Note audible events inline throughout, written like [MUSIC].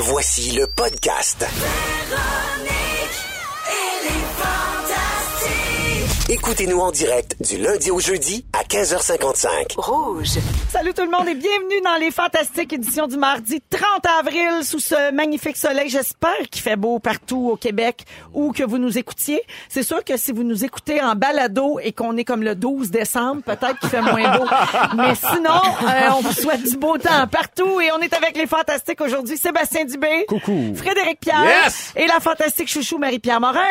Voici le podcast. Écoutez-nous en direct du lundi au jeudi à 15h55. Rouge. Salut tout le monde et bienvenue dans les fantastiques éditions du mardi 30 avril sous ce magnifique soleil. J'espère qu'il fait beau partout au Québec ou que vous nous écoutiez. C'est sûr que si vous nous écoutez en balado et qu'on est comme le 12 décembre, peut-être qu'il fait moins beau. [LAUGHS] Mais sinon, euh, on vous souhaite du beau temps partout et on est avec les fantastiques aujourd'hui. Sébastien Dubé. Coucou. Frédéric Pierre. Yes. Et la fantastique chouchou Marie-Pierre Morin.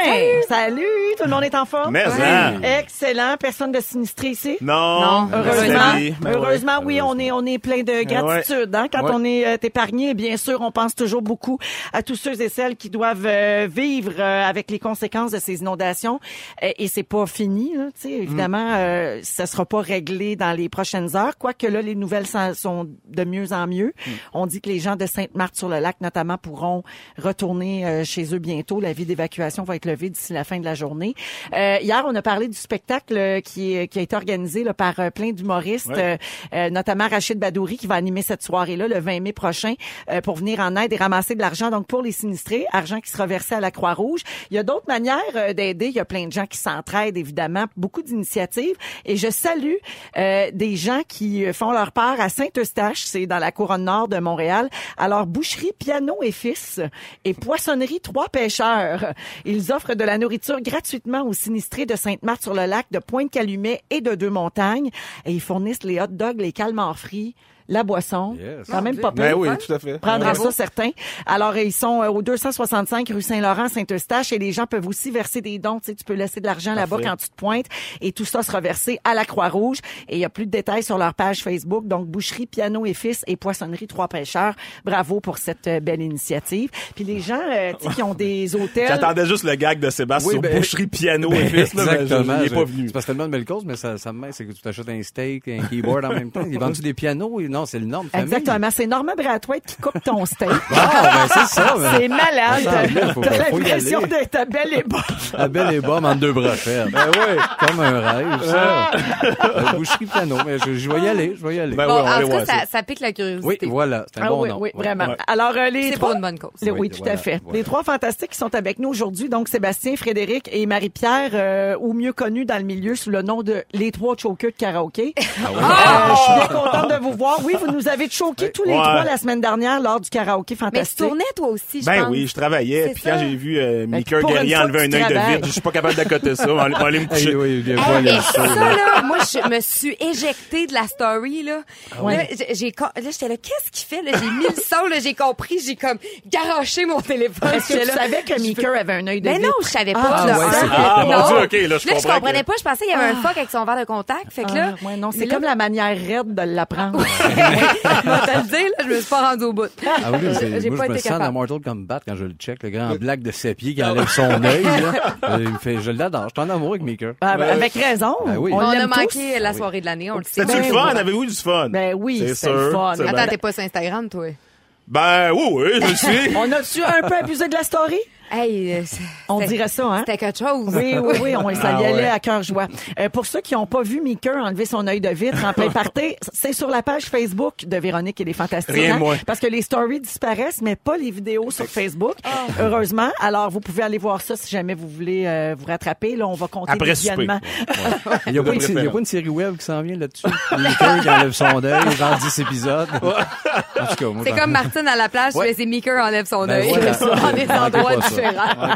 Salut. Tout le monde est en forme? Mais, hein. Excellent. Personne de sinistré ici? Non. Heureusement, Oui, ben heureusement, ouais. oui, on est on est plein de gratitude. Hein, quand Ouais. on est euh, épargné, bien sûr, on pense toujours beaucoup à tous ceux et celles qui doivent euh, vivre euh, avec les conséquences de ces inondations. Euh, et c'est pas fini, là, tu sais. Évidemment, euh, ça sera pas réglé dans les prochaines heures. Quoique là, les nouvelles sont- de mieux en mieux. On dit que les gens de Sainte-Marthe-sur-le-Lac, notamment, pourront retourner euh, chez eux bientôt. La vie d'évacuation va être levée d'ici la fin de la journée. Euh, hier, on a parlé du spectacle euh, qui, est- qui a été organisé là, par euh, plein d'humoristes, Ouais. euh, euh, notamment Rachid Badouri qui va animer cette soirée-là le 20 mai prochain euh, pour venir en aide et ramasser de l'argent donc pour les sinistrés, argent qui sera versé à la Croix-Rouge. Il y a d'autres manières euh, d'aider. Il y a plein de gens qui s'entraident évidemment, beaucoup d'initiatives. Et je salue euh, des gens qui euh, font leur part à Saint-Eustache, c'est dans la couronne nord de Montréal. Alors boucherie Piano et Fils et poissonnerie Trois Pêcheurs. Ils offrent de la nourriture gratuitement aux sinistrés de Sainte-Marthe-sur-le-Lac, de Pointe-Calumet et de Deux-Montagnes. Et ils fournissent les hot dogs, les calmars frits, la boisson. Yes. Quand même pas Ben pire. oui, tout à fait. Prendra Ouais. ça, certains. Alors, ils sont euh, au 265 rue Saint-Laurent, Saint-Eustache, et les gens peuvent aussi verser des dons. Tu sais, tu peux laisser de l'argent là-bas quand tu te pointes, et tout ça sera versé à la Croix-Rouge. Et il y a plus de détails sur leur page Facebook. Donc, Boucherie, Piano et Fils et Poissonnerie Trois Pêcheurs. Bravo pour cette euh, belle initiative. Puis les gens, euh, tu sais, qui ont des [LAUGHS] hôtels... J'attendais juste le gag de Sébastien Oui, sur ben, boucherie, piano et fils, là, mais je- Exactement. il est pas venu. C'est parce que tellement de belles causes, mais ça, ça me met, c'est que tu t'achètes un steak, un keyboard en même temps. Ils vendent des pianos? Non, c'est le norme famille. Exactement. C'est Normand Brathwaite qui coupe ton steak. [LAUGHS] Ah, ben c'est ça. ben. C'est malade. Ça semble bien, faut- T'as l'impression d'être à belle et bas. La belle et bombe en deux brochettes. Ben oui. Comme un rêve, ça. Euh, boucherie piano. Mais je, je vais y aller, je vais y aller. Ben Bon, on en tout cas, ça, pique la oui, curiosité. voilà. C'est un Ah bon oui, nom. oui, vraiment. Ouais. Alors, euh, les C'est trois... pour une bonne cause. Oui, Oui, tout voilà, à fait. voilà. Les trois fantastiques qui sont avec nous aujourd'hui, donc Sébastien, Frédéric et Marie-Pierre, euh, ou mieux connus dans le milieu sous le nom de les trois chokers de karaoké. Ah Euh, je suis bien contente de vous voir. Oui, vous nous avez choqués tous les Ouais. trois la semaine dernière lors du karaoké Mais tu fantastique. tournais toi aussi, je Ben pense. oui, je travaillais, C'est puis ça. quand j'ai vu euh, Mika pour une Guerrier enlever un œil de vide, je suis pas capable d'accoter ça. On va aller- me [LAUGHS] Hey, coucher. oui, bien, Hey, mais ça, ça, là. là, moi, je me suis éjectée de la story, là. Ouais. Là, j'ai- là, j'étais là, qu'est-ce qu'il fait, là? J'ai mis le son, là, j'ai compris, j'ai comme garoché mon téléphone. Est-ce que tu là, savais que Mika avait un œil de Ben non, vitre? je savais Ah, pas. tu là, le un. savais. Ah, mon Non. Dieu, OK, là, je Là, je comprends comprenais que- pas, je pensais qu'il y avait un fuck avec son verre de contact. Fait que là, Ah, ouais, non, c'est mais comme la manière raide de l'apprendre. Je vais te le dire, là, je me suis pas rendue au bout. Ah oui, c'est- J'ai moi, pas je me sens dans. Mortal Kombat quand je le check, le grand black de ses pieds qui enlève son œil. là. Euh, il me fait, je l'adore. Je suis en amour avec Maker. Ah, ben, avec raison. Ben oui. On, On, a tous. manqué la soirée de l'année, on le sait. C'était-tu Ben le fun? Avez-vous du fun? Ben oui, C'est c'était le sûr, fun. Attends, t'es pas sur Instagram, toi? Ben oui, oui, je le [LAUGHS] suis. On a-tu un peu abusé de la story? Hey, euh, On dirait ça, hein? C'était quelque chose. Oui, oui, oui, on ça y Ah allait ouais. à cœur joie. Euh, pour ceux qui n'ont pas vu Mika enlever son œil de vitre en plein party, c'est sur la page Facebook de Véronique et les Fantastiques. Rien hein, moins. Parce que les stories disparaissent, mais pas les vidéos sur Facebook. Ah. Heureusement. Alors, vous pouvez aller voir ça si jamais vous voulez euh, vous rattraper. Là, on va compter Après. Il n'y a, pas une- il y a pas une série web qui s'en vient là-dessus? [LAUGHS] Maker qui enlève son œil, genre 10 épisodes. En tout cas, moi, C'est comme Martine à la plage, Ouais. mais c'est Mika enlève son Ben œil. voilà. [LAUGHS] ça.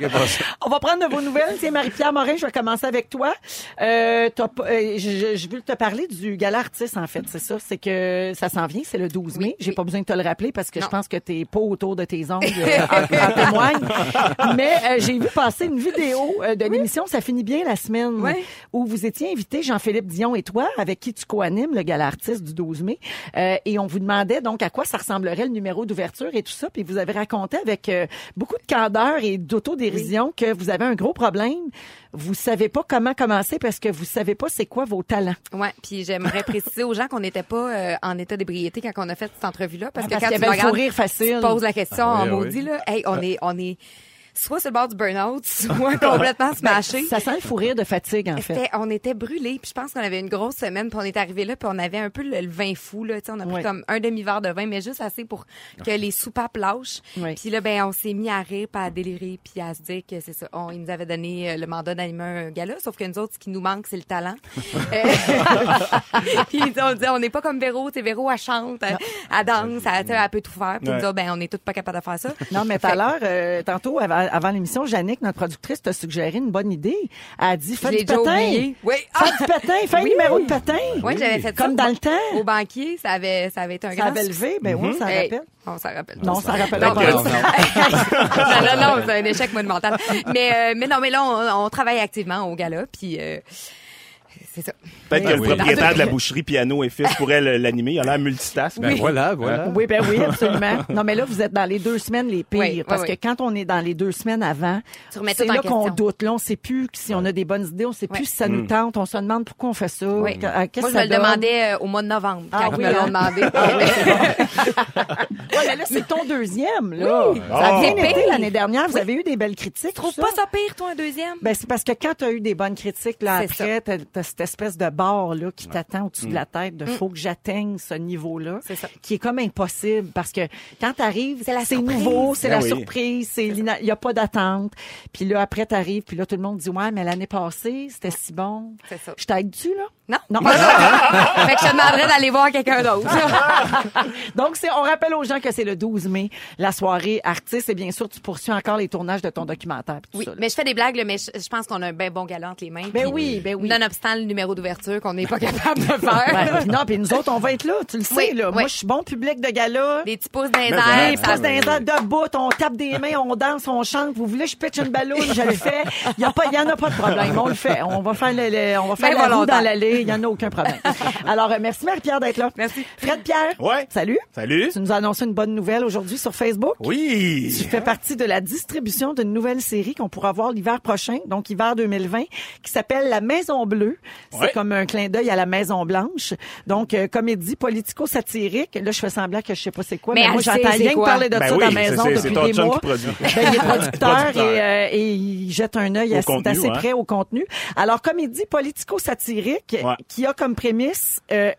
On va prendre de vos nouvelles. Tiens, Marie-Pierre Morin, je vais commencer avec toi. Euh, t'as pas- euh, je, je, je veux te parler du gala artiste, en fait. C'est ça. C'est que ça s'en vient. C'est le 12 mai. Oui, J'ai oui. pas besoin de te le rappeler parce que Non. je pense que t'es pas autour de tes ongles [LAUGHS] euh, en, en témoigne. Mais euh, j'ai vu passer une vidéo euh, de l'émission Ça finit bien la semaine Oui. où vous étiez invité, Jean-Philippe Dion et toi, avec qui tu co-animes le gala artiste du 12 mai. Euh, et on vous demandait donc à quoi ça ressemblerait le numéro d'ouverture et tout ça. Puis vous avez raconté avec euh, beaucoup de candeur et d'autodérision que vous avez un gros problème. Vous savez pas comment commencer parce que vous savez pas c'est quoi vos talents. Ouais, puis j'aimerais préciser aux gens qu'on n'était pas euh, en état d'ébriété quand on a fait cette entrevue-là, parce Ah, que parce quand qu'il y tu avait me le regardes, rire facile. tu te poses la question Ah en oui, maudit oui. là, hey, on est, on est soit sur le bord du burn-out, [LAUGHS] soit complètement smashé. Ça sent le fou rire de fatigue, en fait. On était brûlés, puis je pense qu'on avait une grosse semaine, puis on est arrivé là, puis on avait un peu le, le vin fou là, tu sais, on a pris Ouais. comme un demi-verre de vin, mais juste assez pour que les soupapes lâchent. Ouais. Puis là, ben, on s'est mis à rire, puis à délirer, puis à se dire que c'est ça. On, ils nous avaient donné euh, le mandat d'animer un gala, sauf que nous autres, ce qui nous manque, c'est le talent. [LAUGHS] Euh, [LAUGHS] puis on disait, on n'est pas comme Véro, Véro, elle chante, elle, elle danse, elle, elle peut tout faire. Puis Ouais. nous autres, ben, on est toutes pas capables de faire ça. Non, mais tout à l'heure, euh, tantôt, avant, avant l'émission, Jannick, notre productrice, t'a suggéré une bonne idée. Elle a dit, fais du patin. oublié. Oui. Fais du patin, fais un Oui. numéro de patin. Oui, j'avais fait Comme ça. dans le temps. Au banquier, ça avait, ça avait été un Ça grand avait levé, ben oui, ça Hey, rappelle. On s'en rappelle. Non, ça rappelle Non, pas. non, [LAUGHS] non, non, non, c'est un échec monumental. Mais, euh, mais non, mais là, on, on travaille activement au gala, puis euh, c'est ça. Peut-être que le Oui. propriétaire de la [LAUGHS] boucherie Piano et Fils pourrait le- l'animer. Il a l'air multitask. Ben voilà, voilà. Oui, ben oui, absolument. [LAUGHS] Non, mais là, vous êtes dans les deux semaines les pires. Oui, oui, parce oui. que quand on est dans les deux semaines avant, Tu c'est là qu'on doute. Là, on sait plus si on a des bonnes idées, on sait plus si ça nous tente. On se demande pourquoi on fait ça. Oui. Euh, Moi, je me le demandais euh, au mois de novembre, Ah quand oui, ils me l'ont hein? demandé. [LAUGHS] Ouais, mais là, c'est ton deuxième, là. Ça a bien été pire. l'année dernière. Vous avez eu des belles critiques. Trouve tout pas ça? pire, toi, un deuxième? Ben, c'est parce que quand tu as eu des bonnes critiques, là, après, cette espèce de barre, là, qui t'attend au-dessus de la tête de faut que j'atteigne ce niveau-là. Mm. C'est ça. Qui est comme impossible parce que quand t'arrives, C'est la c'est surprise. nouveau, c'est Ben la oui. surprise, c'est il y a pas d'attente. Puis là, après, t'arrives, puis là, tout le monde dit, ouais, mais l'année passée, c'était si bon. C'est ça. Je t'aide-tu, là? Non. Non. [LAUGHS] fait que je te demanderais d'aller voir quelqu'un d'autre. [LAUGHS] Donc, c'est, on rappelle aux gens que c'est le 12 mai, la soirée artiste, et bien sûr, tu poursuis encore les tournages de ton documentaire. tout Oui, ça, mais je fais des blagues, là, mais je, je pense qu'on a un bien bon galant entre les mains. Ben oui, ben oui. Nonobstant le numéro d'ouverture qu'on n'est pas capable de faire. Ouais, puis non, puis nous autres, on va être là, tu le sais, Oui, là. oui. Moi, je suis bon public de gala. Des petits pouces ça- passe dans les airs debout, on tape des mains, on danse, on chante. Vous voulez, je pitch une ballonne, je le fais. Il y a pas, il y en a pas de problème. On le fait. On va faire le, le- on va faire Ben la roue dans l'allée. Il y en a aucun problème. Alors, euh, merci Marie-Pierre d'être là. Merci. Fred Pierre. Ouais. Salut. Salut. Tu nous as annoncé une bonne nouvelle aujourd'hui sur Facebook. Oui. Tu fais partie de la distribution d'une nouvelle série qu'on pourra voir l'hiver prochain, donc hiver 2020, qui s'appelle La Maison Bleue. C'est Ouais. comme un clin d'œil à la Maison Blanche. Donc, euh, comédie politico-satirique. Là, je fais semblant que je sais pas c'est quoi, Mais mais, moi, j'entends rien que parler de Ben ça oui, dans la maison depuis ton des mois. qui produit. Ben, il est producteur, [LAUGHS] Producteur. et, euh, et il jette un œil assez- contenu, hein. près au contenu. Alors, comédie politico-satirique Ouais. qui a comme prémisse... euh,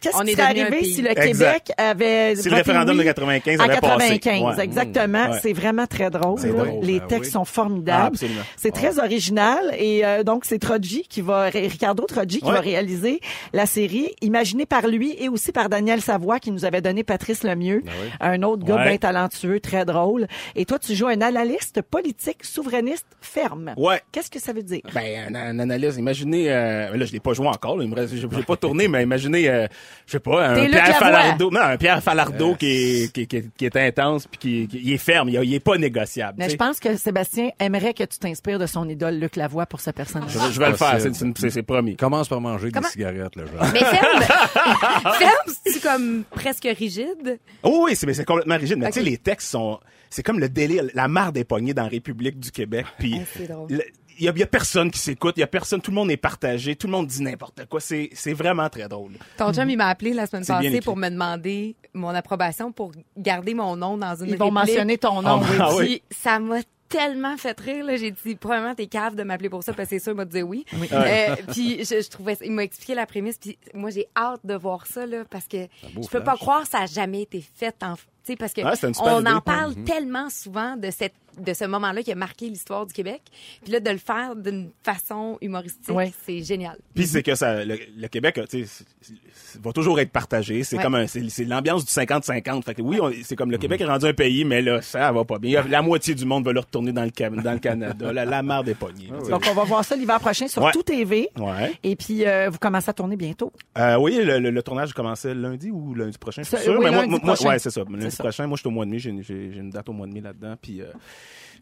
Qu'est-ce On qui serait arrivé si le Exact. Québec avait Si le référendum oui de 95 en avait passé. 95, Ouais. exactement. Ouais. C'est vraiment très drôle. Les ben textes oui. sont formidables. Ah, absolument. C'est très original et euh, donc c'est Trogi qui va Ricardo Trogi qui Ouais. va réaliser la série imaginée par lui et aussi par Daniel Savoie qui nous avait donné Patrice Lemieux, un autre gars Ouais. bien talentueux, très drôle. Et toi tu joues un analyste politique souverainiste ferme. Ouais. Qu'est-ce que ça veut dire? Ben, un, un analyse. Imaginez, euh, là, je l'ai pas joué encore, là, il me reste, j'ai j'ai pas tourné, mais imaginez, euh, je sais pas, un Pierre. Falardeau, non, un Pierre Falardeau qui, est, qui, qui, qui est intense puis qui, est ferme, il, il est pas négociable. Mais je pense que Sébastien aimerait que tu t'inspires de son idole Luc Lavoie pour ce personnage. Je, vais- je vais le faire, c'est- c'est c'est- c'est promis. Commence par manger Comment- des cigarettes, le genre. Mais ferme, [LAUGHS] ferme, c'est comme presque rigide? Oh oui, c'est mais c'est complètement rigide. Mais tu sais, les textes sont, c'est comme le délire, la marre des poignées dans la République du Québec. Puis Ah, c'est drôle. le- il y a, il y a personne qui s'écoute, il y a personne, tout le monde est partagé, tout le monde dit n'importe quoi. C'est c'est vraiment très drôle. Ton chum, il m'a appelé la semaine passée pour me demander mon approbation pour garder mon nom dans une Ils vont mentionner ton nom. Ah, oui. ah oui. Ça m'a tellement fait rire. là. J'ai dit, probablement, t'es cave de m'appeler pour ça, parce que c'est sûr, il m'a dit oui. Euh, puis je, je trouvais, il m'a expliqué la prémisse, puis moi, j'ai hâte de voir ça, là, parce que je peux pas croire que ça a jamais été fait en... Tu sais, parce que Ouais, on idée. en parle tellement souvent de cette de ce moment-là qui a marqué l'histoire du Québec. Puis là, de le faire d'une façon humoristique, Ouais. c'est génial. Puis c'est que ça, le, le Québec, tu sais, c'est- c'est- va toujours être partagé. C'est Ouais. comme un, c'est c'est l'ambiance du 50-50. Fait que oui, on- c'est comme le Québec est rendu un pays, mais là, ça va pas bien. La moitié du monde va le retourner dans le, dans le Canada. La, la marre des poignées. sais. Donc on va voir ça l'hiver prochain sur Ouais. Tout TV. Ouais. Et puis euh, vous commencez à tourner bientôt. Euh, oui, le, le, le tournage commençait lundi ou lundi prochain, je suis sûr. oui, mais moi, lundi moi- prochain. ouais, c'est ça. Prochain, moi, je suis au mois de mai. J'ai une date au mois de mai là-dedans. Puis, euh,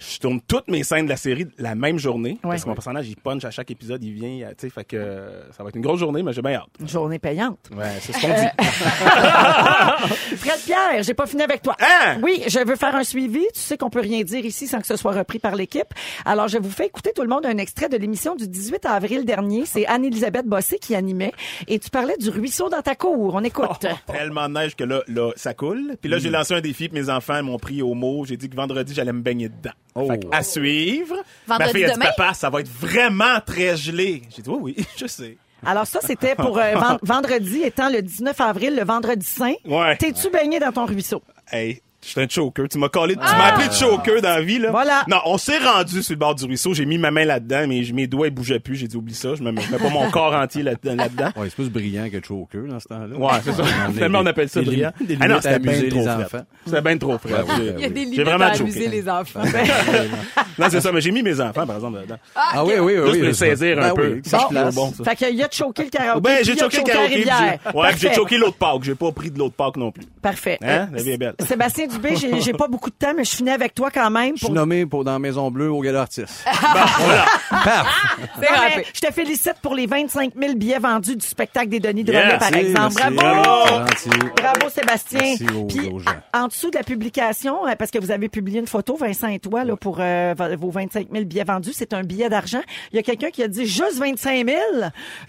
je tourne toutes mes scènes de la série la même journée. Parce que mon personnage, il punch à chaque épisode, il vient, tu sais, fait que euh, ça va être une grosse journée, mais j'ai bien hâte. Une journée payante. Ouais, c'est ce qu'on dit. [LAUGHS] Fred Pierre, j'ai pas fini avec toi. Hein? Oui, je veux faire un suivi. Tu sais qu'on peut rien dire ici sans que ce soit repris par l'équipe. Alors, je vous fais écouter tout le monde un extrait de l'émission du 18 avril dernier. C'est Anne-Elisabeth Bossé qui animait. Et tu parlais du ruisseau dans ta cour. On écoute. Tellement de neige que là, là, ça coule. Puis là, j'ai lancé un défi, puis mes enfants m'ont pris au mot. J'ai dit que vendredi, j'allais me baigner dedans. Oh. Fait que à suivre. Vendredi Ma fille a dit, demain? papa, ça va être vraiment très gelé. J'ai dit, oui, oui, [LAUGHS] je sais. Alors ça, c'était pour euh, ven- [LAUGHS] vendredi étant le 19 avril, le vendredi saint. Ouais. T'es-tu baigné dans ton ruisseau? Hey, je suis un choker. Tu m'as collé, tu m'as appelé de choker dans la vie, là. Voilà. Non, on s'est rendu sur le bord du ruisseau. J'ai mis ma main là-dedans, mais mes doigts, ils bougeaient plus. J'ai dit, oublie ça. Je me mets je mets pas mon [LAUGHS] corps entier là-dedans. là-dedans. Ouais, c'est plus brillant que Choker dans ce temps-là. Ouais, c'est ça. [LAUGHS] Finalement, on appelle ça brillant. Des Ah non, c'était bien trop. C'était bien trop frais. Ouais, ouais, J'ai- ouais, Il y a des J'ai limites vraiment à choqué. amuser les enfants. [LAUGHS] Non, c'est ça, mais j'ai mis mes enfants, par exemple, là-dedans. Ah oui, oui, oui. Juste oui, pour les saisir un Ben peu. oui, place. bon, ça. Fait qu'il y a choqué le karaoké. Ben, j'ai il y a choqué le karaoké. j'ai- Ouais, puis j'ai choqué l'autre Pâques. J'ai pas pris de l'autre Pâques non plus. Parfait. Hein? Euh, La vie est belle. Sébastien Dubé, j'ai j'ai pas beaucoup de temps, mais je finis avec toi quand même. Je suis Pour... nommé pour, dans Maison Bleue au Gala Artiste. [LAUGHS] Non, râpé. je te félicite pour les 25 000 billets vendus du spectacle des Denis de par exemple. merci. Bravo! Bravo Sébastien. Merci aux- Puis, aux gens. en dessous de la publication, euh, parce que vous avez publié une photo, Vincent et toi, là, pour euh, vos 25 000 billets vendus, c'est un billet d'argent. Il y a quelqu'un qui a dit juste 25 000.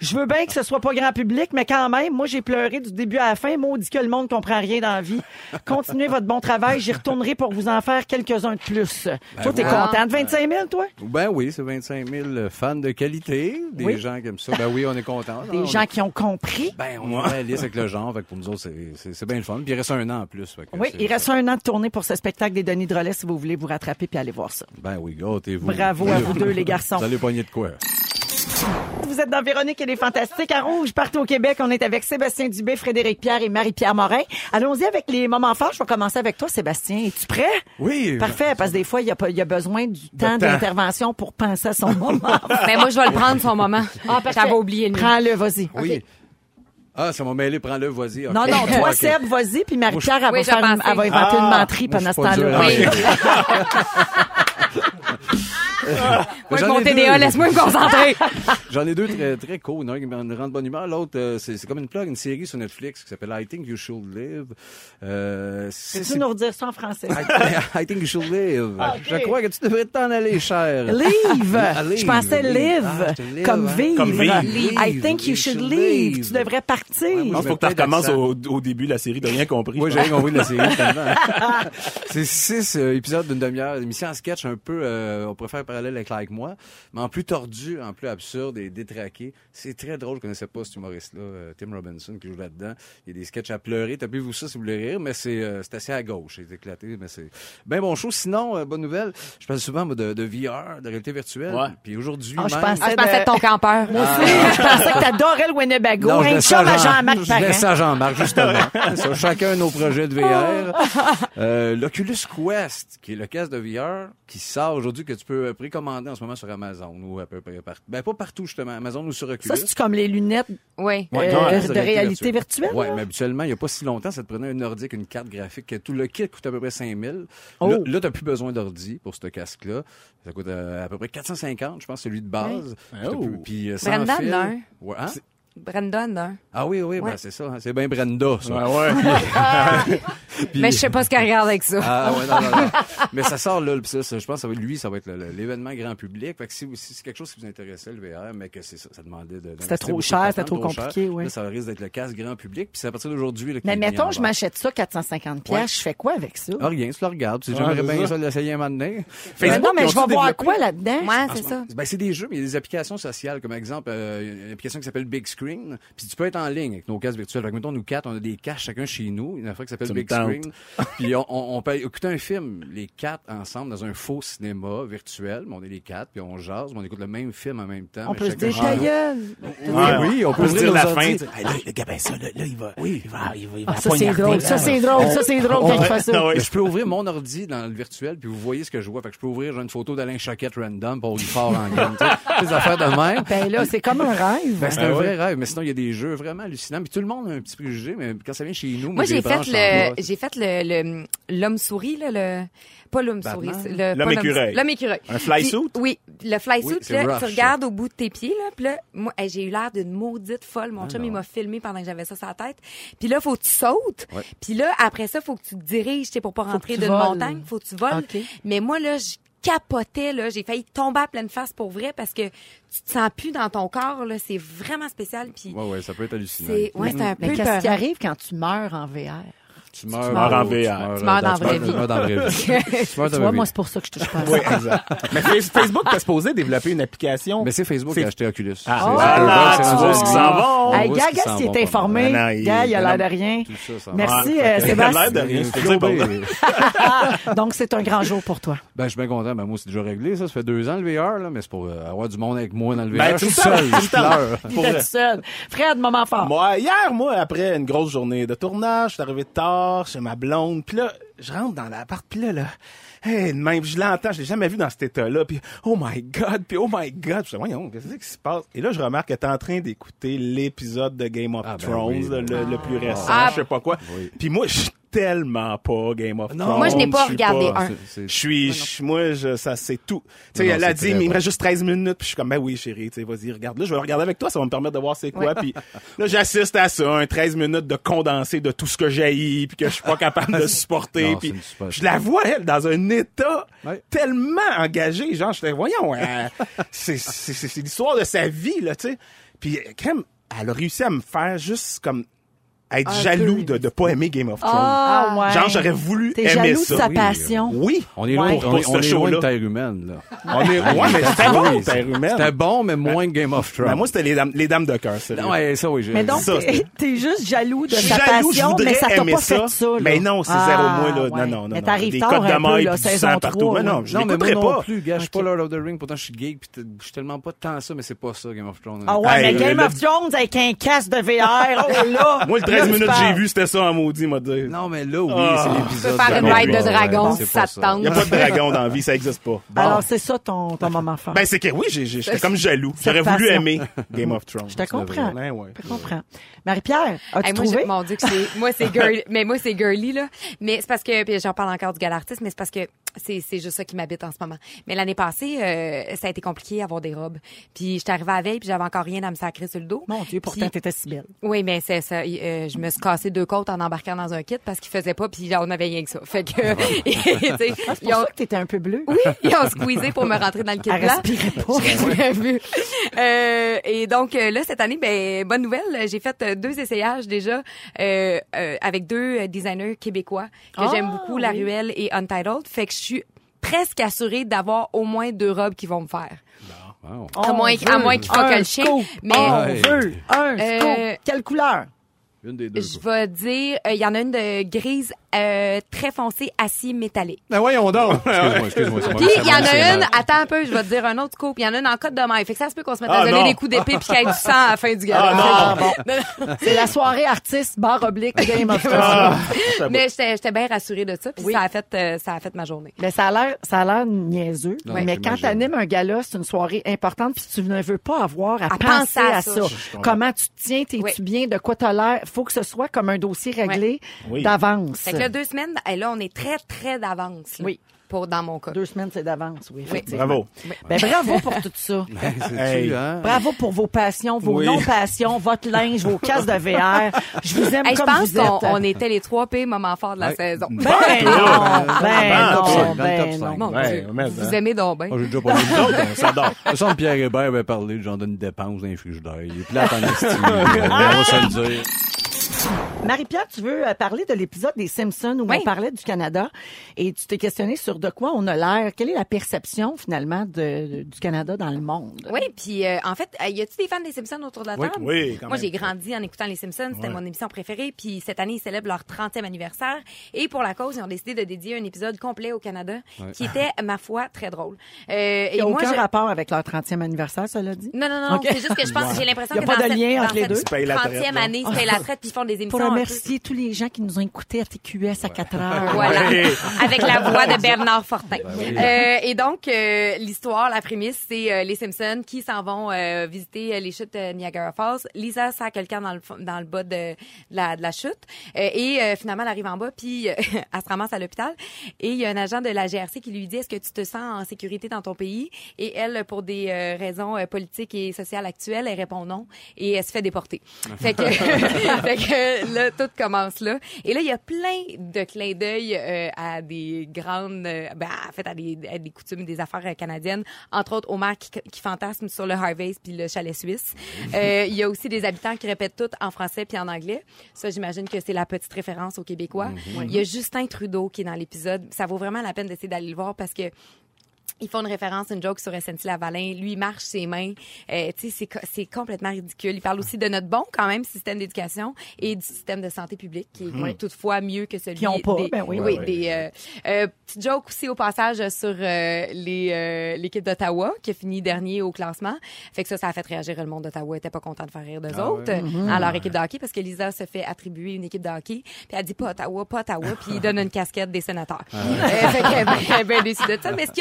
Je veux bien que ce soit pas grand public, mais quand même, moi j'ai pleuré du début à la fin. Maudit que le monde comprend rien dans la vie. Continuez votre bon travail. J'y retournerai pour vous en faire quelques-uns de plus. toi, t'es voilà. content de 25 000, toi? Ben oui, c'est 25 000 fans de qualité, des Oui. gens qui aiment ça. Ben oui, on est contents. Des On- gens qui ont compris. Ben, on est réaliste avec le genre. Fait que pour nous autres, c'est- bien le fun. Puis il reste un an en plus. Oui, il reste un an de tournée pour ce spectacle des Denis de Relais si vous voulez vous rattraper puis aller voir ça. Ben oui, gâtez-vous. Bravo à vous deux, les garçons. Vous allez pogner de quoi? Vous êtes dans Véronique et les Fantastiques à Rouge, partout au Québec. On est avec Sébastien Dubé, Frédéric Pierre et Marie-Pierre Morin. Allons-y avec les moments forts. Je vais commencer avec toi, Sébastien. Es-tu prêt? Oui. Parfait, parce que des fois, il y a, pas- il y a besoin du temps temps. d'intervention pour penser à son moment. [LAUGHS] Ben, moi, je vais le prendre, son moment. Ah, parfait. J'avais oublié le. Prends-le, vas-y. Oui. Ah, ça m'a mêlé. Prends-le, vas-y. Non, non, toi. Seb, vas-y, puis Marie-Pierre, elle, va Oui, faire une- elle va inventer une Ah, menterie pendant ce temps-là. [LAUGHS] ha ha ha Moi, je J'en ai monter deux. des A, laisse-moi me concentrer. [LAUGHS] J'en ai deux très, très cool. Un qui me rend de bonne humeur. L'autre, euh, c'est c'est comme une plug, une série sur Netflix qui s'appelle I Think You Should Live. Euh, c'est- Peux-tu nous redire ça en français? I, [LAUGHS] I think you should live. Je crois que tu devrais t'en aller, cher. Live? Ah, live, Je pensais live. live, Ah, je live, comme hein. vivre. Comme vivre. I think you should leave. Tu devrais partir. Ouais, Il moi, faut que tu recommences au, au début de la série, de rien compris. Oui, j'ai rien compris de la série. [LAUGHS] C'est six euh, épisodes d'une demi-heure, une émission en sketch un peu, euh, on pourrait faire un parallèle avec Like Moi, mais en plus tordu, en plus absurde et détraqué. C'est très drôle, je connaissais pas cet humoriste-là, euh, Tim Robinson, qui joue là-dedans. Il y a des sketchs à pleurer, tapez-vous ça si vous voulez rire, mais c'est euh, c'est assez à gauche, c'est éclaté, mais c'est ben bon show. Sinon, euh, bonne nouvelle, je parle souvent moi, de, de VR, de réalité virtuelle, Ouais. puis aujourd'hui Ah, je pensais Ah, je pensais de ton campeur. Moi aussi, je pensais que t'adorais le Winnebago. Non, je laisse à Jean- Jean-Marc je Parent. laisse ça à Jean-Marc, justement. C'est ça, chacun nos projets de VR. Euh, L'Oculus Quest, qui est le casque de VR, qui sort aujourd'hui, que tu peux euh, précommander en ce moment sur Amazon ou à peu près partout. Ben, pas partout, justement. Amazon ou sur Ça, Oculus. c'est comme les lunettes Oui. euh, Ouais, non, c'est de réalité virtuelle. Ouais, là? mais habituellement, il n'y a pas si longtemps, ça te prenait un ordi avec une carte graphique. que Tout le kit coûte à peu près 5000. Oh. Là, là tu n'as plus besoin d'ordi pour ce casque-là. Ça coûte euh, à peu près 450, je pense, celui de base. Puis Oh. euh, sans Brandon, fil. non? Ouais, hein? Brandon, hein? Ah oui, oui, ben, c'est ça. hein. C'est bien Brenda, ça. Ouais, ouais. [LAUGHS] Puis- Mais je sais pas ce qu'elle regarde avec ça. Ah ouais, non, non, non. Mais ça sort là, ça, ça, je pense que ça va, lui, ça va être l'événement grand public. Fait que si, si c'est quelque chose qui vous intéressait, le VR, mais que c'est ça, ça demandait de. C'était trop cher, c'était trop compliqué, oui. Ça risque d'être le casque grand public, puis c'est à partir d'aujourd'hui. Mais mettons, je m'achète ça 450 pièces. Ouais. Je fais quoi avec ça? Ah, rien, tu le regardes. Tu sais, Ouais, j'aimerais c'est bien ça. l'essayer un moment donné. [LAUGHS] Mais non, mais je vais voir quoi là-dedans? Ouais, c'est ça. Ben, c'est des jeux, mais il y a des applications sociales, comme exemple, euh, une application qui s'appelle Big Screen. Puis tu peux être en ligne avec nos casques virtuels. Fait que, mettons, nous quatre, on a des casques chacun chez nous. Une affaire qui s'appelle Big tente. Screen. [LAUGHS] Puis on, on, on peut écouter un film, les quatre ensemble, dans un faux cinéma virtuel. Mais on est les quatre, puis on jase, mais on écoute le même film en même temps. On peut se dire. Oui, oui, on peut se dire la fin. le gars, ben ça, là, là, il va, il va, il va, il va Ah, ça, c'est drôle. Ça, c'est drôle. Ça, c'est drôle quand il fait ça. [LAUGHS] Ah je peux ouvrir mon ordi dans le virtuel, puis vous voyez ce que je vois. Fait que je peux ouvrir genre, une photo d'Alain Choquette random pour lui fort en [LAUGHS] game. tu sais. Des affaires de même. Ben là, c'est comme un rêve. Ben, c'est Ben un vrai rêve, mais sinon, il y a des jeux vraiment hallucinants. Puis tout le monde a un petit préjugé, mais quand ça vient chez nous, Moi, j'ai fait le, j'ai fait le, l'homme souris, là, le, pas l'homme souris, le, L'homme écureuil. L'homme écureuil. Un fly suit? Oui, le fly suit. tu ça. regardes au bout de tes pieds, là, puis là, moi, hey, j'ai eu l'air d'une maudite folle. Mon Ah chum, non. il m'a filmé pendant que j'avais ça sur la tête. Puis là, faut que tu sautes. Puis là, après ça, faut que tu te diriges, tu sais, pour pas rentrer d'une montagne. Faut que tu voles. Mais moi, là, je capotais, là. J'ai failli tomber à pleine face pour vrai parce que tu te sens plus dans ton corps, là. C'est vraiment spécial. Puis Ouais, ouais, ça peut être hallucinant. c'est, ouais, c'est un peu Mais qu'est-ce qui arrive quand tu meurs en VR? Tu meurs, meurs en VR. Tu meurs dans la vraie vie. Tu meurs dans la vraie [LAUGHS] vie. Tu vois, moi, c'est pour ça que je touche pas à ça. Oui, exact. Mais Face- Facebook est supposé développer une application. Mais c'est Facebook qui a acheté Oculus. Ah, C'est- tu vois ce qu'ils lui. s'en Gaga, qu'ils s'en s'il est informé, mal. Non, il- Gars, il a l'air de rien. Merci, Ouais, euh, fait que Sébastien. l'air de rien. [LAUGHS] Donc, c'est un grand jour pour toi. Ben, je suis bien content. Ben, moi, c'est déjà réglé, ça. Ça fait deux ans, le VR, là. Mais c'est pour euh, avoir du monde avec moi dans le VR. Ben, je suis seul. Je pleure. Il tout seul. Fred, moment fort. Moi, hier, moi, après une grosse journée de tournage, je suis arrivé tard chez ma blonde, puis là, je rentre dans l'appart, puis là, là, hey, même, je l'entends, je l'ai jamais vu dans cet état-là, puis oh my God, puis oh my God, je dis, voyons, qu'est-ce qui se passe? Et là, je remarque qu'elle est en train d'écouter l'épisode de Game of Ah, ben Thrones, oui, ben le, le plus récent, Ah. je sais pas quoi. Oui. Puis moi, je suis tellement pas Game of Non. Thrones. Moi, je n'ai pas regardé pas- un. Je suis, je- moi, je, ça, c'est tout. Tu sais, elle a dit, mais il me reste juste 13 minutes, puis je suis comme, ben oui, chérie, tu sais, vas-y, regarde là, je vais le regarder avec toi, ça va me permettre de voir c'est quoi, puis là, j'assiste à ça, un 13 minutes de condensé de tout ce que j'ai puis que je suis pas capable de [LAUGHS] supporter, puis je la vois, elle, dans un état Ouais. tellement engagé, genre, je te voyons, euh, c'est, c'est, c'est, c'est l'histoire de sa vie, là, tu sais. Puis, crème, elle a réussi à me faire juste comme être Un jaloux peu. de, de pas aimer Game of Thrones. Ah, ouais. Genre, j'aurais voulu T'es aimer jaloux de ça. sa oui. passion. Oui. On est loin, Ouais. on ce on est loin show-là. de Terre humaine, là. On est, ouais, mais c'était Ah bon, Terre humaine. C'était bon, mais moins que Game of Thrones. Ben, moi, c'était les dames, les dames de cœur. Non, ouais, ça, oui, j'ai Mais donc, Ça, t'es juste jaloux de sa passion, mais ça t'a pas ça. fait ça. là. Mais non, c'est Ah, zéro moi, là. ouais. Non, non, non, Mais non. t'arrives Des tard codes de un peu, maille, là, puis du saison sang partout. 3, Mais non, là. je non, l'écouterai non pas. plus, gars, je suis pas Lord of the Ring, pourtant je suis geek, pis t- je suis tellement pas tant ça, mais c'est pas ça, Game of Thrones. Ah ouais, mais Game of Thrones avec un casque de VR, oh là! [LAUGHS] Moi, le 13 là, tu minutes que j'ai vu, c'était ça en maudit, m'a dit. Non, mais là, oui, Ah. c'est l'épisode. Tu peux faire une ride de dragon si ça te tente. Il n'y a pas de dragon dans la vie, ça existe pas. Bon. Alors, c'est ça ton, ton moment fort. Ben, c'est que oui, j'étais comme jaloux. J'aurais voulu aimer Game of Thrones. Je te comprends. Ouais, ouais. Je comprends. Marie-Pierre, as-tu Hey, moi, trouvé? mon Dieu, que c'est, moi, c'est girly, [LAUGHS] mais moi, c'est girly, là. Mais c'est parce que, puis j'en parle encore du gala artiste, mais c'est parce que c'est, c'est juste ça qui m'habite en ce moment. Mais l'année passée, euh, ça a été compliqué d'avoir des robes. Puis j'étais arrivée à la veille, puis j'avais encore rien à me sacrer sur le dos. Mon Dieu, pourtant, t'étais si belle. Oui, mais c'est ça. Euh, je me suis cassé deux côtes en embarquant dans un kit parce qu'il faisait pas, puis on avait rien que ça. Fait que, [LAUGHS] ils ont, ça que t'étais un peu bleue. oui, ils ont squeezé pour me rentrer dans le kit Elle blanc. respirait pas. J'ai vu. Euh, et donc euh, là cette année, ben bonne nouvelle, j'ai fait euh, deux essayages déjà euh, euh, avec deux euh, designers québécois que Ah, j'aime beaucoup, La oui. Ruelle et Untitled. Fait que je suis presque assurée d'avoir au moins deux robes qui vont me faire. Wow. À On moins- à veut moins qu'il coque un le chien, mais- On Ouais. veut un Euh, scoop. Quelle couleur? Une des deux. Je vais dire, euh, il y en a une de grise euh, très foncée, acier métallique. Ben voyons donc! Excuse-moi, excuse-moi. c'est moi, Puis il y en a une, attends un peu, je vais te dire un autre coup. Puis il y en a une en code de maille. Fait que ça se peut qu'on se mette Ah, à donner non. des coups d'épée puis qu'il y ait du sang à la fin du gala. Ah, bon. C'est la soirée artiste, barre oblique, Game of Thrones. Ah. Mais j'étais j'étais bien rassurée de ça, puis Oui. ça a fait euh, ça a fait ma journée. Mais ça a l'air, ça a l'air niaiseux. Non, mais quand j'imagine. tu animes un gala, c'est une soirée importante puis tu ne veux pas avoir à, À penser penser à ça. Comment tu te tiens, t'es-tu Oui. bien, de quoi t'as l'air? Faut que ce soit comme un dossier réglé Oui. d'avance. Fait que là, deux semaines, et là, on est très, très d'avance. Oui. Pour, dans mon cas. Deux semaines, c'est d'avance, oui, effectivement. Bravo. Ben, bravo pour tout ça. [LAUGHS] Ben, Hey. hein? Bravo pour vos passions, vos Oui. non-passions, votre linge, vos casques de VR. Je vous aime Hey, je comme pense vous êtes. qu'on on était les trois pires moments forts de la saison. Ben non, ben non, ben top non. Ouais, Dieu, mais, vous hein. aimez donc bien. Moi, j'ai déjà pas vu on s'adore. De toute [LAUGHS] façon, Pierre Hébert avait parlé genre d'une dépense d'un frigidaire. Il est plate en estime. on va se le dire. Marie-Pierre, tu veux euh, parler de l'épisode des Simpsons où Oui. on parlait du Canada et tu t'es questionné sur de quoi on a l'air, quelle est la perception finalement de, du Canada dans le monde? Oui, puis euh, en fait, y a-tu des fans des Simpsons autour de la Oui. table? Oui, quand Moi, j'ai grandi en écoutant les Simpsons. C'était mon émission préférée. Puis cette année, ils célèbrent leur 30e anniversaire. Et pour la cause, ils ont décidé de dédier un épisode complet au Canada qui était, [LAUGHS] ma foi, très drôle. Euh, n'y a moi, aucun je- rapport avec leur 30e anniversaire, cela dit? Non, non, non, c'est juste que je pense, j'ai [LAUGHS] l'impression Y a que pas dans de cette, lien dans entre les cette deux? Tu payes la traite, 30e là. année, ils payent la traite puis ils font des [LAUGHS] émissions Remercier tous les gens qui nous ont écoutés à TQS à 4 heures. [LAUGHS] Voilà, Ouais. avec la voix de Bernard Fortin. oui. Euh, et donc, euh, l'histoire, la prémisse, c'est euh, les Simpsons qui s'en vont euh, visiter euh, les chutes de Niagara Falls. Lisa sert quelqu'un dans le, dans le bas de la, de la chute. Euh, et euh, finalement, elle arrive en bas, puis euh, [LAUGHS] elle se ramasse à l'hôpital. Et il y a un agent de la GRC qui lui dit, est-ce que tu te sens en sécurité dans ton pays? Et elle, pour des euh, raisons euh, politiques et sociales actuelles, elle répond non. Et elle se fait déporter. fait que, [LAUGHS] fait que là, tout commence là. Et là, il y a plein de clins d'œil euh, à des grandes, euh, ben, en fait, à des, à des coutumes des affaires euh, canadiennes. Entre autres, Omar qui, qui fantasme sur le Harvey's puis le chalet suisse. [LAUGHS] Euh, Il y a aussi des habitants qui répètent tout en français puis en anglais. Ça, j'imagine que c'est la petite référence aux Québécois. Il y a Justin Trudeau qui est dans l'épisode. Ça vaut vraiment la peine d'essayer d'aller le voir parce que ils font une référence, une joke sur SNC Lavalin. Lui, il marche ses mains. Euh, tu sais, c'est, co- c'est complètement ridicule. Il parle aussi de notre bon, quand même, système d'éducation et du système de santé publique, qui est toutefois mieux que celui Qui ont pas, des... ben oui. oui, Ouais, des... Euh, euh, petite joke aussi au passage sur euh, les, euh, l'équipe d'Ottawa, qui a fini dernier au classement. Fait que ça, ça a fait réagir le monde d'Ottawa. était pas content de faire rire d'eux autres euh, à leur équipe de hockey, parce que Lisa se fait attribuer une équipe de hockey. Puis elle dit pas Ottawa, pas Ottawa, puis il donne une casquette des sénateurs. Euh, fait qu'elle est bien- elle est bien déçue de ça. Mais ce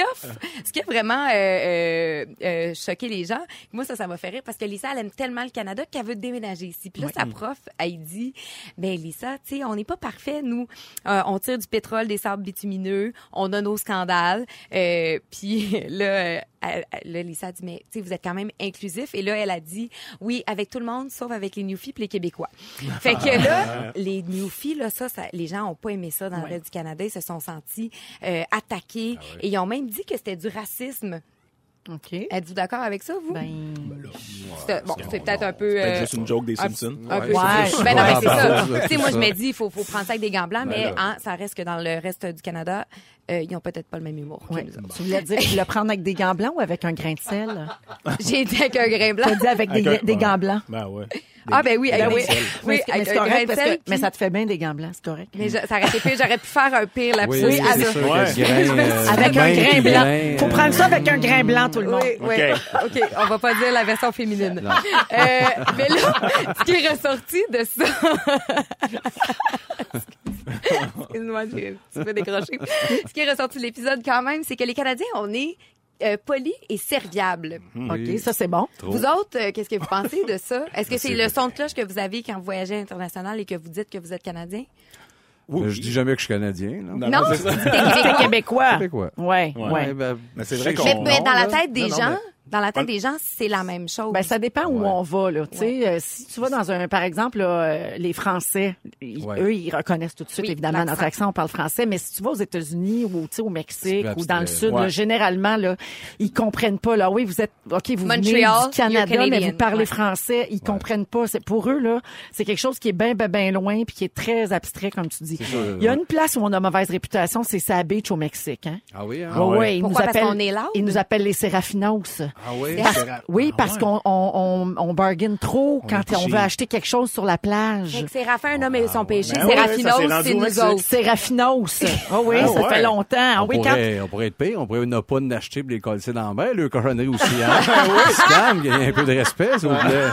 [LAUGHS] ce qui a vraiment euh, euh, euh, choqué les gens, moi, ça, ça m'a fait rire parce que Lisa, elle aime tellement le Canada qu'elle veut déménager ici. Puis là, sa prof, elle dit, ben Lisa, tu sais, on n'est pas parfait, nous. Euh, on tire du pétrole, des sables bitumineux, on a nos scandales. Euh, puis [LAUGHS] là, euh, elle- là, Lisa a dit, mais tu sais, vous êtes quand même inclusif. Et là, elle a dit, oui, avec tout le monde, sauf avec les Newfies puis les Québécois. [LAUGHS] fait que là, les Newfies, là, ça, ça, les gens ont pas aimé ça dans le reste du Canada. Ils se sont sentis euh, attaqués. Et ils ont même dit que c'était du racisme. OK. Êtes-vous d'accord avec ça, vous? Ben, C'est- bon, c'est peut-être un peu... Peut-être euh, juste une joke des Simpsons. un peu. Ouais. Ben non, mais c'est ça. Tu sais, moi, je me dis, il faut, faut prendre ça avec des gants blancs, mais hein, ça reste que dans le reste du Canada, euh, ils ont peut-être pas le même humour. que ouais. nous autres. Tu voulais dire le prendre avec des gants blancs ou avec un grain de sel? [LAUGHS] J'ai été avec un grain Tu blanc. as dit avec des, Avec un- des gants blancs. Ben ouais. Ah, ben oui, Ben avec oui. oui, mais avec c'est un grain correct de parce sel. que, mais ça te fait bien des gants blancs, c'est correct. Mais je- ça aurait été pire, j'aurais pu faire un pire lapsus. Oui, sûr que grain, euh, Avec un main grain blanc. grain, Faut euh, prendre ça avec un grain blanc, tout le monde. Oui, oui. OK. OK, on va pas dire la version féminine. Euh, mais là, [LAUGHS] ce qui est ressorti de ça... [LAUGHS] [LAUGHS] Excuse-moi, j'ai un petit peu décroché. Ce qui est ressorti de l'épisode quand même, c'est que les Canadiens, on est euh, polis et serviables. OK, ça, c'est bon. Trop. Vous autres, euh, qu'est-ce que vous pensez de ça? Est-ce que c'est le son de cloche que vous avez quand vous voyagez à l'international et que vous dites que vous êtes Canadien? Oui. Euh, Je dis jamais que je suis Canadien. là. Non, Non, c'est québécois. québécois. Ouais, Ouais. ouais. ben, Mais c'est vrai qu'on- Mais, mais dans la tête des Non, non, gens, mais- dans la tête des gens, c'est la même chose. Ben, ça dépend où Ouais. on va, là. Tu sais, euh, si tu vas dans un, par exemple, là, euh, les Français, ils- Ouais. eux, ils reconnaissent tout de suite, Oui, évidemment, notre accent, on parle français. Mais si tu vas aux États-Unis ou, tu sais, au Mexique ou dans le. Sud, Ouais. là, généralement, là, ils comprennent pas, là. Oui, vous êtes, OK, vous Montreal, venez du Canada, mais vous parlez Ouais. français. Ils comprennent pas. C'est, pour eux, là, c'est quelque chose qui est bien, bien, bien loin puis qui est très abstrait, comme tu dis. Il y a ouais. une place où on a mauvaise réputation, c'est Sa Beach au Mexique, hein. Ah oui, hein? Ah Ouais, ouais. ouais, ils Pourquoi? nous Parce appellent, qu'on est loud? ils nous appellent les Serafinos. Ah oui? Parce- Ah oui, parce ouais. qu'on on, on, on bargaine trop quand on veut acheter quelque chose sur la Fait plage. que Séraphin, un homme et son péché. Ben Séraphinos, c'est nous autres. Serafinos. Oh [LAUGHS] oui, Ah ça ouais. fait longtemps. Ah On, oui, quand... pourrait, on pourrait être payé, on pourrait ne pas l'acheter pour les coller dans la bain, le cochonnerie aussi. Hein? [LAUGHS] [LAUGHS] Scam, il y a un peu de respect, s'il vous plaît.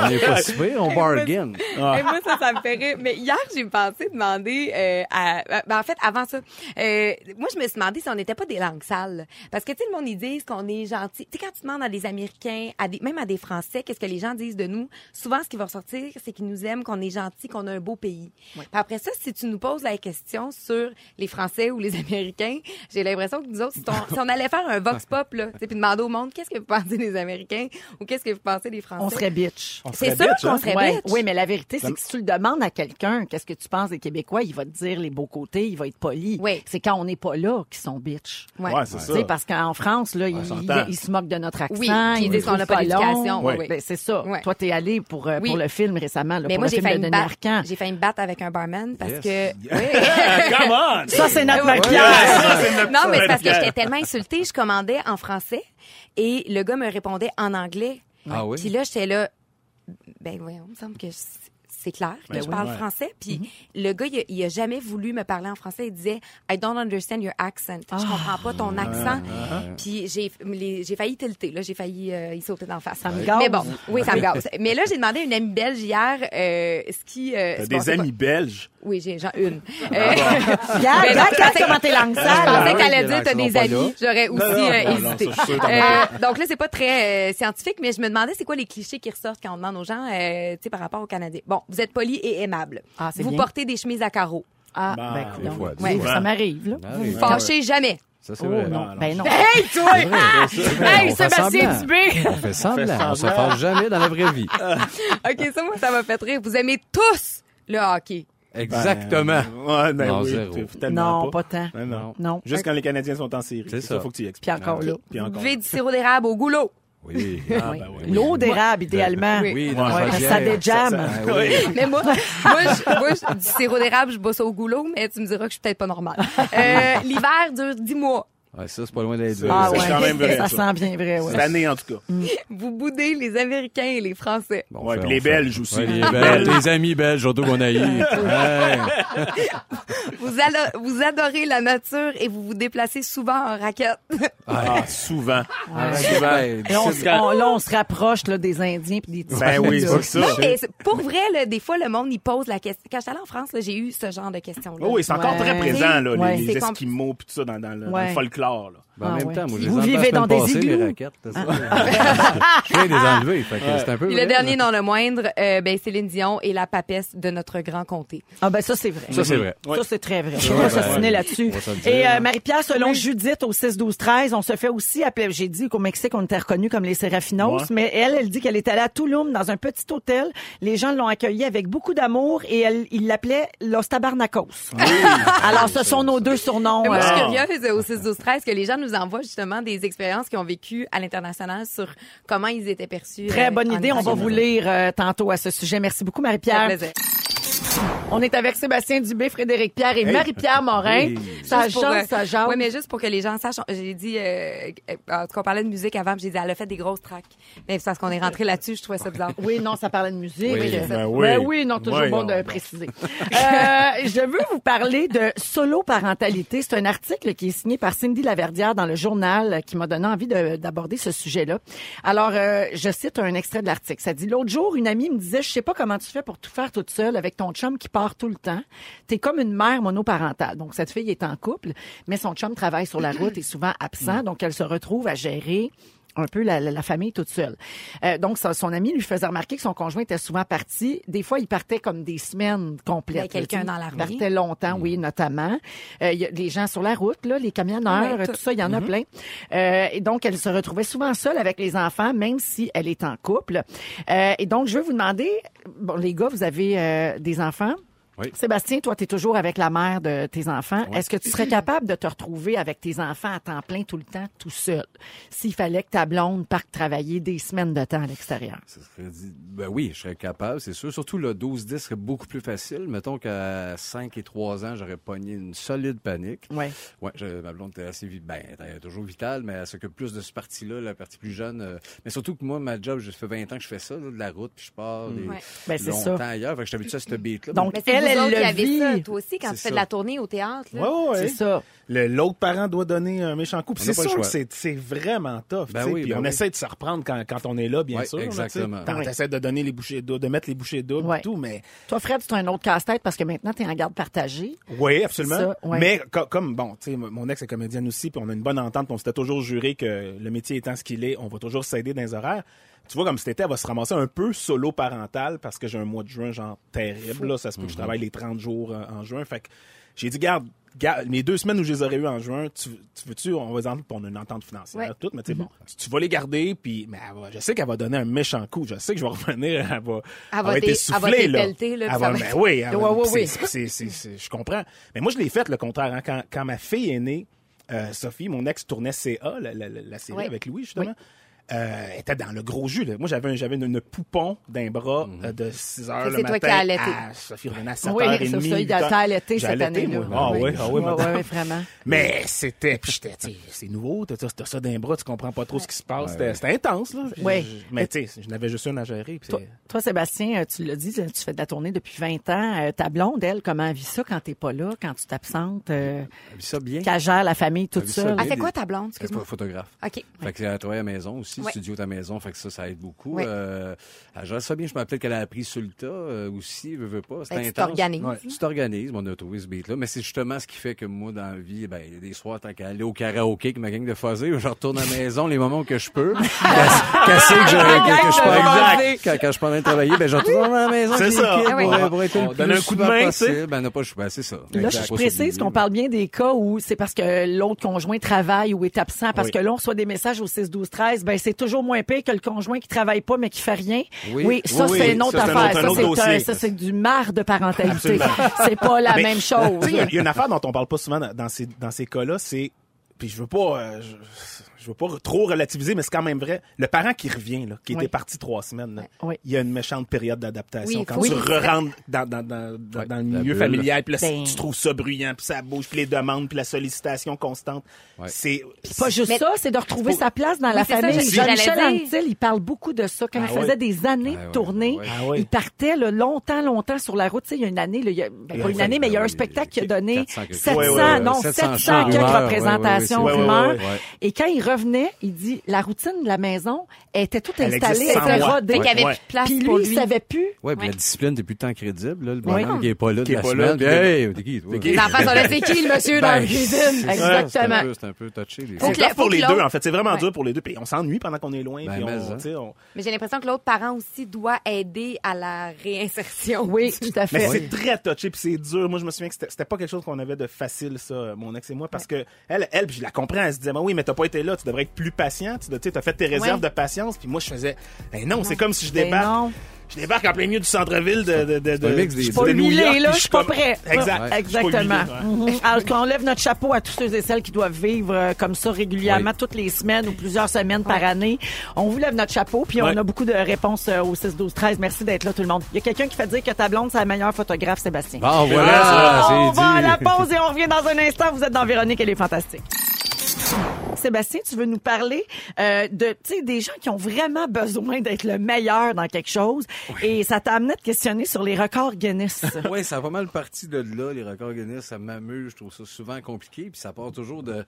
On n'est pas si pire, on bargain. Et moi, ça, ça me fait rire. Mais hier, j'ai pensé demander euh, à... ben, en fait, avant ça, euh, moi, je me suis demandé si on n'était pas des langues sales. Parce que, tu sais, le monde, ils disent qu'on est gentil. Tu sais, quand tu demandes à des Américains, à des, même à des Français, qu'est-ce que les gens disent de nous, souvent, ce qui va ressortir, c'est qu'ils nous aiment, qu'on est gentil, qu'on a un beau pays. Puis après ça, si tu nous poses la question sur les Français ou les [LAUGHS] Américains, j'ai l'impression que nous autres, si on, si on allait faire un vox pop, là, tu sais, puis demander au monde, qu'est-ce que vous pensez des Américains ou qu'est-ce que vous pensez des Français? On serait bitch. C'est sûr bitch, hein? qu'on serait Ouais. bitch. Oui, mais la vérité, c'est que si tu le demandes à quelqu'un, qu'est-ce que tu penses des Québécois, il va te dire les beaux côtés, il va être poli. Oui. C'est quand on n'est pas là qu'ils sont bitch. Ouais. Ouais, c'est Tu ça. sais, parce qu'en France, là, ils se moquent de notre accent. Oui, ils disent qu'on n'a pas d'éducation. Oui. Ben, c'est ça. Toi, t'es allé pour, euh, Oui. pour le film récemment, là, Mais pour moi, le j'ai film failli, de me Denis Arcand. j'ai failli me battre avec un barman parce Yes. que... [LAUGHS] Oui. Come on! Ça, c'est notre Ouais. maquillage. Non, mais c'est parce que j'étais tellement insultée, je commandais en français et le gars me répondait en anglais. Ah oui? Puis là, j'étais là, ben voyons, il me semble que c'est clair que Ben je oui. parle Ouais. français. Puis le gars, il a, il a jamais voulu me parler en français. Il disait, I don't understand your accent. Je comprends pas ton accent. Puis j'ai failli tilter. Là, j'ai failli euh, y sauter d'en face. Ça me. Mais bon, oui, ça me [LAUGHS] gaz. Mais là, j'ai demandé à une amie belge hier, euh, ce qui... euh, bon, des pas- amis belges? Oui, j'ai j'en une. Euh, [LAUGHS] Regarde, regarde, comment t'es langue je pensais Ah qu'elle allait les dire t'as des amis. J'aurais aussi euh, hésité. Euh, donc là, c'est pas très scientifique, mais je me demandais c'est quoi les clichés qui ressortent quand on demande aux gens, euh, tu sais, par rapport aux Canadiens? Bon, vous êtes poli et aimable. Ah, c'est vous portez des chemises à carreaux. Ah, Bah, ben, souvent. ça m'arrive, là. Ah Vous ouais. fâchez jamais. Ça, c'est Oh, vrai. non. non. Ben non. Hey, toi! Vrai, c'est vrai. Hey, On fait Sébastien. Dubé! On fait semblant. On se fâche jamais dans la vraie vie. [LAUGHS] OK, ça, moi, ça m'a fait rire. Vous aimez tous Le hockey. Exactement. Ben, ouais, ben Non, oui, zéro. Non, pas tant. Ben non. Non. Juste quand les Canadiens sont en série. C'est ça. ça. faut que tu y Puis expliques. encore là. Puis encore. du sirop d'érable au goulot. Oui. Ah, ben oui. L'eau d'érable, idéalement. Oui. Oui, dans Ouais, ça déjame. Ah oui. Mais moi, moi, je, moi, je- du sirop d'érable, je bosse au goulot, mais tu me diras que je suis peut-être pas normale. Euh, L'hiver dure 10 mois. Ouais, ça, c'est pas loin d'être vrai. Ah c'est ouais, quand même vrai, ça ça. sent bien vrai, ouais. Cette année, en tout cas. [LAUGHS] Vous boudez les Américains et les Français. Bon, Ouais, puis les fait. Belges aussi. Ouais, les Belges. Amis belges, surtout qu'on. [LAUGHS] Ouais. Vous, adorez la nature et vous vous déplacez souvent en raquette. Ah, souvent. Ah, souvent, Et on, là, on se rapproche là, des Indiens puis des petits Ben oui, c'est ça. Non, mais c'est- pour vrai, là, des fois, le monde, il pose la question. Quand j'étais allée en France, j'ai eu ce genre de questions-là. Oh oui, c'est encore Ouais. très présent, là, Ouais. les, les Esquimaux puis tout ça dans, dans le, dans Folklore. Là. Ben, en Ah même ouais. temps, moi, je Vous vivez dans des passée, les igloos? raquettes, c'est ça. Je viens de les enlever, fait que c'est un peu le vrai. dernier, non le moindre, euh, ben, Céline Dion et la papesse de notre grand comté. Ah ben ça, c'est vrai. Ça, c'est vrai. Ça, c'est très vrai. Je Ouais, vais ouais. là-dessus. Et euh, Marie-Pierre, selon Judith au 6-12-13, on se fait aussi appeler, j'ai dit qu'au Mexique, on était reconnus comme les Serafinos, Ouais. mais elle, elle dit qu'elle est allée à Tulum dans un petit hôtel. Les gens l'ont accueillie avec beaucoup d'amour et elle, ils l'appelaient Los Tabarnacos. Alors, ce sont nos deux surnoms. Moi, je suis curieuse au 6 12 13 que les gens nous envoient justement des expériences qu'ils ont vécues à l'international sur comment ils étaient perçus. Très euh, bonne idée. On va vous lire euh, tantôt à ce sujet. Merci beaucoup, Marie-Pierre. On est avec Sébastien Dubé, Frédéric Pierre et Marie-Pierre Morin. Ça Juste pour, chante, euh, ça jase. Oui, mais juste pour que les gens sachent, j'ai dit, euh, en tout cas, on parlait de musique avant, puis j'ai dit, elle a fait des grosses tracks. Mais c'est parce qu'on est rentré là-dessus, je trouvais ça bizarre. Oui, non, ça parlait de musique. Oui, ben oui. ben oui, non, toujours Oui, bon non, de préciser. Euh, je veux vous parler de solo-parentalité. C'est un article qui est signé par Cindy Laverdière dans le journal qui m'a donné envie de- d'aborder ce sujet-là. Alors, euh, je cite un extrait de l'article. Ça dit, l'autre jour, une amie me disait, je sais pas comment tu fais pour tout faire toute seule avec ton chum qui part tout le temps. T'es comme une mère monoparentale. Donc, cette fille est en couple, mais son chum travaille sur la route, est souvent absent, donc elle se retrouve à gérer un peu la, la- la famille toute seule. Euh, donc, son, son ami lui faisait remarquer que son conjoint était souvent parti. Des fois, il partait comme des semaines complètes. Quelqu'un dans l'armée. Il partait longtemps, oui, notamment. Euh, Il y a les gens sur la route, là, les camionneurs, Ouais, tout. tout. ça, il y en a plein. Euh, et donc, elle se retrouvait souvent seule avec les enfants, même si elle est en couple. Euh, et donc, je veux vous demander, bon, les gars, vous avez euh, des enfants? Oui. Sébastien, toi, tu es toujours avec la mère de tes enfants. Est-ce que tu serais capable de te retrouver avec tes enfants à temps plein tout le temps, tout seul, s'il fallait que ta blonde parte travailler des semaines de temps à l'extérieur? Ça serait dit- ben oui, je serais capable, c'est sûr. Surtout le 12-10 serait beaucoup plus facile. Mettons qu'à 5 et 3 ans, j'aurais pogné une solide panique. Ouais. Ouais, je- ma blonde était assez vi- ben, elle était toujours vitale, mais elle s'occupe plus de ce parti-là, la partie plus jeune. euh, mais surtout que moi, ma job, je fais 20 ans que je fais ça, là, de la route, puis je pars des, Ouais. Ben, c'est longtemps ça. ailleurs. Fait que je suis habitué à cette. Donc, Elle, vous elle autres le qui avez vit. ça, toi aussi, quand tu fais ça. de la tournée au théâtre. ouais, ouais. C'est ça. Le- L'autre parent doit donner un méchant coup. On C'est sûr c'est c'est vraiment tough. Ben tu sais. oui, Puis ben on oui. essaie de se reprendre quand, quand on est là, bien Ouais, sûr. tu exactement. Oui. T'essaies de donner les bouchées doubles, de mettre les bouchées doubles Ouais. et tout, mais Toi, Fred, c'est un autre casse-tête parce que maintenant, tu es en garde partagée. oui, absolument. Ça, ouais. Mais co- comme bon, tu sais, mon ex est comédienne aussi, puis on a une bonne entente, puis on s'était toujours juré que le métier étant ce qu'il est, on va toujours s'aider dans les horaires. Tu vois, comme cet été, elle va se ramasser un peu solo parental parce que j'ai un mois de juin genre terrible. Là, ça se peut que je travaille les 30 jours euh, en juin. Fait que j'ai dit, garde, garde, mes deux semaines où je les aurais eu en juin, tu, tu veux-tu, on va dire, on a une entente financière, Ouais. tout, mais tu sais, bon, tu, tu vas les garder, puis mais elle va- je sais qu'elle va donner un méchant coup. Je sais que je vais [LAUGHS] revenir, elle va, Elle va être essoufflée, elle va là. Elle va- être- oui, je comprends. Mais moi, je l'ai fait le contraire. hein. Quand, quand ma fille est née, euh, Sophie, mon ex tournait CA, la, la- la- la série avec Louis, justement. Euh, était dans le gros jus. Là. Moi, j'avais un- j'avais une, une poupon d'un bras euh, de 6 heures Ça, le c'est toi matin. qui as allaité. à- Sophie revenait à 7 Oui, h c'est 30 ça, il a t'as allaité cette année-là. Ah oui, ah oui, ouais, vraiment. Mais c'était, puis j'étais, c'est nouveau, t'as t'as ça d'un bras, tu comprends pas trop ce qui se passe. C'était c'était intense, là. Je- Mais tu sais, je n'avais juste une à gérer. puis Toi, Sébastien, euh, tu l'as dit, tu fais de la tournée depuis 20 ans. Ta blonde, elle, comment elle vit ça quand t'es pas là, quand tu t'absentes, euh, Elle vit ça bien. qu'elle gère la famille toute vit ça seule? Elle fait quoi, ta blonde? Elle est Excuse-moi? photographe. OK. Fait que elle travaille à la maison aussi, Ouais. studio à la maison, fait que ça, ça aide beaucoup. Ouais. Euh, ça bien. Je m'appelle qu'elle a appris sur le tas euh, aussi, veut, veut pas. C'est Ben, tu intense. t'organises. Ouais. Tu t'organises, on a trouvé ce beat-là. Mais c'est justement ce qui fait que moi, dans la vie, ben, il y a des soirs, tant qu'à aller au karaoké avec ma gang de fuzzés, je retourne à la maison les moments que je peux. [LAUGHS] Casser que je, que, que je suis pas Exact. Quand, quand je suis pas en train de travailler, ben, je retourne à la maison. C'est ça. kids Ah. Pour, pour être On le donne plus un coup de main, possible. Ben, n'a pas. Ben, c'est ça. Là, Exact. je précise qu'on parle bien des cas où c'est parce que l'autre conjoint travaille ou est absent, parce Oui. que là, on reçoit des messages au 6 12 13 ben c'est toujours moins pire que le conjoint qui travaille pas mais qui fait rien. Oui. ça Oui, c'est une autre Ça, c'est un affaire. autre- Ça, c'est ça c'est du marre de parentalité. [LAUGHS] C'est pas la Mais, même chose. Il y y, a une affaire dont on parle pas souvent dans, dans ces, dans ces cas-là, c'est, puis je veux pas, euh, je veux pas trop relativiser, mais c'est quand même vrai. Le parent qui revient, là, qui Oui. était parti trois semaines, là, Oui. il y a une méchante période d'adaptation Oui, quand tu re-rentres dans, dans, dans, dans, Ouais, dans le milieu bulle. familial, puis là, Ben. tu trouves ça bruyant, puis ça bouge, puis les demandes, puis la sollicitation constante. C'est Pas juste Mais- ça, c'est de retrouver sa place dans la famille. je- Jean-Michel. Anctil, il parle beaucoup de ça. Quand Ah il faisait des années Ah de tournée, ah il partait là, longtemps, longtemps sur la route. Tu sais, il y a une année, là, il y a, ben, pas une année, mais il y a un spectacle qui a donné 400 quelque chose. 700, Ouais, ouais, ouais, non, 700 700 chants, quelques rumeurs, représentations. Et quand il revenait, il dit, la routine de la maison était toute Elle installée, elle était rodée. Y avait Ouais. plus de place Puis pour lui, il savait plus. Ouais, puis Ouais. la discipline, t'es plus tant crédible, là. Le bonhomme qui est pas là de Qui est la pas là, semaine. hey, t'es qui, toi? T'es qui? Les enfants sont là, c'est qui le monsieur dans [LAUGHS] Ben, la cuisine? C'est un Exactement. c'est un peu touché, C'est pour les deux, en fait. C'est vraiment Ouais. dur pour les deux. Puis on s'ennuie pendant qu'on est loin. Ben, mais, Mais j'ai l'impression que l'autre parent aussi doit aider à la réinsertion. Oui, [LAUGHS] tout à Mais fait. c'est très touché puis c'est dur. Moi, je me souviens que c'était pas quelque chose qu'on avait de facile, ça, mon ex et moi, parce que elle, elle, puis je la comprends, elle se disait, Ben oui, mais t'as pas été là, tu devrais être plus patient, tu t'as fait tes réserves Ouais. de patience, puis moi, je faisais, ben non, c'est comme si je Ben débarque, non. je débarque en plein milieu du centre-ville de, de, de, de, de deux. Pas New huilé, York, là, je suis pas comme- prêt. [LAUGHS] Exact. Je suis Exactement. [LAUGHS] Alors qu'on lève notre chapeau à tous ceux et celles qui doivent vivre euh, comme ça régulièrement, toutes les semaines ou plusieurs semaines par année. On vous lève notre chapeau, puis Ouais. on a beaucoup de réponses euh, au 6 12 13. Merci d'être là tout le monde. Il y a quelqu'un qui fait dire que ta blonde c'est la meilleure photographe, Sébastien. Voilà, Ah, ça, on c'est va à la pause et on revient dans un instant. Vous êtes dans Véronique, elle est fantastique. Sébastien, tu veux nous parler euh, de, tu sais, des gens qui ont vraiment besoin d'être le meilleur dans quelque chose, et ça t'a amené à te questionner sur les records Guinness. [LAUGHS] Oui, ça a pas mal parti de là, les records Guinness. Ça m'amuse, je trouve ça souvent compliqué. Puis ça part toujours de.